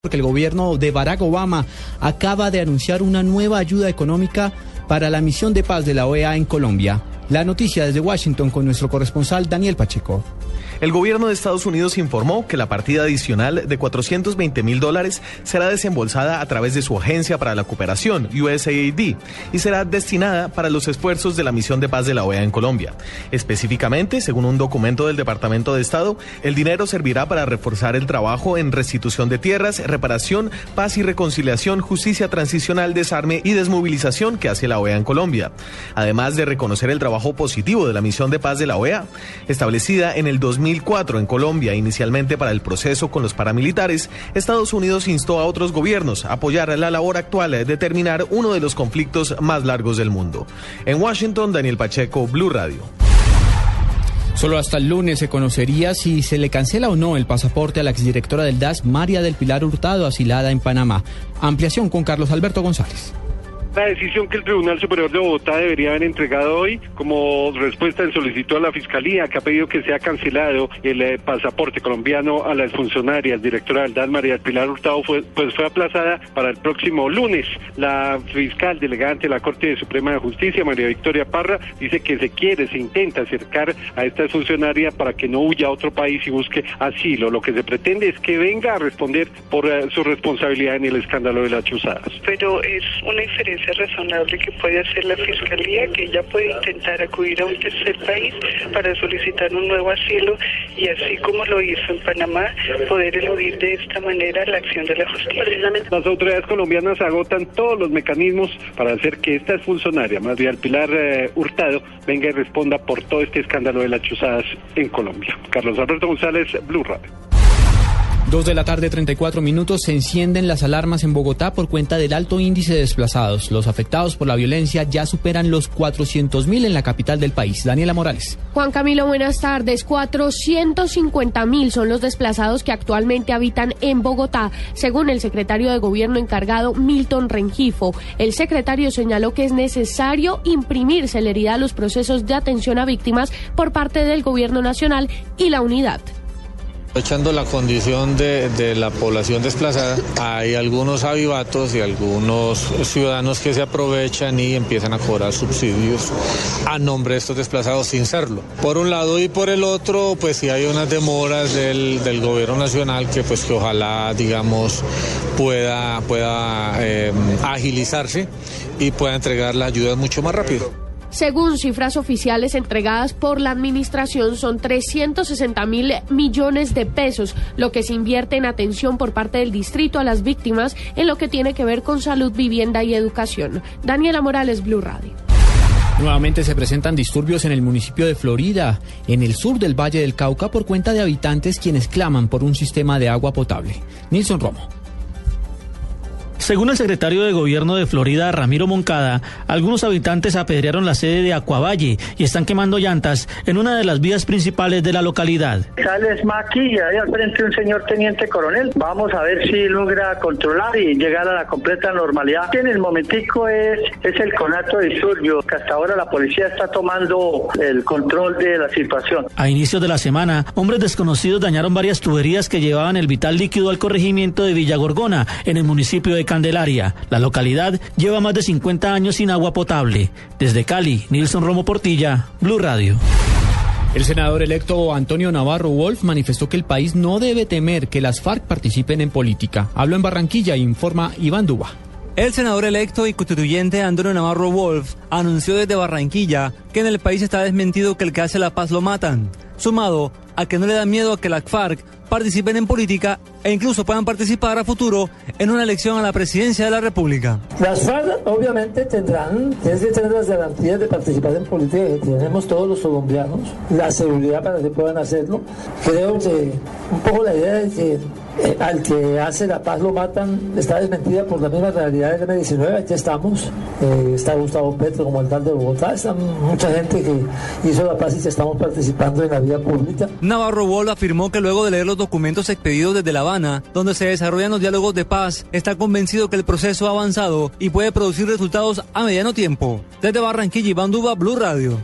Porque el gobierno de Barack Obama acaba de anunciar una nueva ayuda económica para la misión de paz de la OEA en Colombia. La noticia desde Washington con nuestro corresponsal Daniel Pacheco. El gobierno de Estados Unidos informó que la partida adicional de 420 mil dólares será desembolsada a través de su Agencia para la Cooperación, USAID, y será destinada para los esfuerzos de la misión de paz de la OEA en Colombia. Específicamente, según un documento del Departamento de Estado, el dinero servirá para reforzar el trabajo en restitución de tierras, reparación, paz y reconciliación, justicia transicional, desarme y desmovilización que hace la OEA en Colombia. Además de reconocer el trabajo positivo de la misión de paz de la OEA, establecida en el 2000 2004 en Colombia, inicialmente para el proceso con los paramilitares, Estados Unidos instó a otros gobiernos a apoyar la labor actual de determinar uno de los conflictos más largos del mundo. En Washington, Daniel Pacheco, Blue Radio. Solo hasta el lunes se conocería si se le cancela o no el pasaporte a la exdirectora del DAS, María del Pilar Hurtado, asilada en Panamá. Ampliación con Carlos Alberto González. La decisión que el Tribunal Superior de Bogotá debería haber entregado hoy como respuesta en solicitud a la Fiscalía que ha pedido que sea cancelado el eh, pasaporte colombiano a las funcionarias directora del DAN María Pilar Hurtado fue, pues fue aplazada para el próximo lunes. La fiscal delegante de la Corte Suprema de Justicia, María Victoria Parra, dice que se quiere, se intenta acercar a esta funcionaria para que no huya a otro país y busque asilo. Lo que se pretende es que venga a responder por eh, su responsabilidad en el escándalo de las chuzadas. Pero es una diferencia razonable que puede hacer la Fiscalía, que ella puede intentar acudir a un tercer país para solicitar un nuevo asilo y así como lo hizo en Panamá, poder eludir de esta manera la acción de la justicia. Las autoridades colombianas agotan todos los mecanismos para hacer que esta funcionaria, María Pilar eh, Hurtado, venga y responda por todo este escándalo de las chuzadas en Colombia. Carlos Alberto González, Blue Radio. Dos de la tarde, 34 minutos, se encienden las alarmas en Bogotá por cuenta del alto índice de desplazados. Los afectados por la violencia ya superan los 400 mil en la capital del país. Daniela Morales. Juan Camilo, buenas tardes. 450 mil son los desplazados que actualmente habitan en Bogotá, según el secretario de Gobierno encargado Milton Rengifo. El secretario señaló que es necesario imprimir celeridad a los procesos de atención a víctimas por parte del Gobierno Nacional y la unidad. Echando la condición de, la población desplazada, hay algunos avivatos y algunos ciudadanos que se aprovechan y empiezan a cobrar subsidios a nombre de estos desplazados sin serlo. Por un lado y por el otro, pues si hay unas demoras del, gobierno nacional que pues que ojalá, digamos, pueda, pueda eh, agilizarse y pueda entregar la ayuda mucho más rápido. Según cifras oficiales entregadas por la administración, son 360 mil millones de pesos lo que se invierte en atención por parte del distrito a las víctimas en lo que tiene que ver con salud, vivienda y educación. Daniela Morales, Blue Radio. Nuevamente se presentan disturbios en el municipio de Florida, en el sur del Valle del Cauca, por cuenta de habitantes quienes claman por un sistema de agua potable. Nilson Romo. Según el secretario de Gobierno de Florida, Ramiro Moncada, algunos habitantes apedrearon la sede de Acuavalle y están quemando llantas en una de las vías principales de la localidad. Sales aquí y ahí al frente un señor teniente coronel. Vamos a ver si logra controlar y llegar a la completa normalidad. En el momentico es, es el conato de disturbio, que hasta ahora la policía está tomando el control de la situación. A inicios de la semana, hombres desconocidos dañaron varias tuberías que llevaban el vital líquido al corregimiento de Villa Gorgona, en el municipio de Candelaria. La localidad lleva más de 50 años sin agua potable. Desde Cali, Nilson Romo Portilla, Blue Radio. El senador electo Antonio Navarro Wolf manifestó que el país no debe temer que las FARC participen en política. Habló en Barranquilla e informa Iván Duba. El senador electo y constituyente Antonio Navarro Wolf anunció desde Barranquilla que en el país está desmentido que el que hace la paz lo matan, sumado a que no le da miedo a que las FARC participen en política e incluso puedan participar a futuro en una elección a la presidencia de la República. Las FARC obviamente tendrán, tienen que tener las garantías de participar en política que tenemos todos los colombianos, la seguridad para que puedan hacerlo. Creo que un poco la idea de que eh, al que hace la paz lo matan, está desmentida por la misma realidad del M19, aquí estamos, eh, está Gustavo Petro como alcalde de Bogotá, está mucha gente que hizo la paz y que estamos participando en la vida pública. Navarro Wolf afirmó que luego de leer los documentos expedidos desde La Habana, donde se desarrollan los diálogos de paz, está convencido que el proceso ha avanzado y puede producir resultados a mediano tiempo. Desde Barranquilla, Iván Duba, Blue Radio.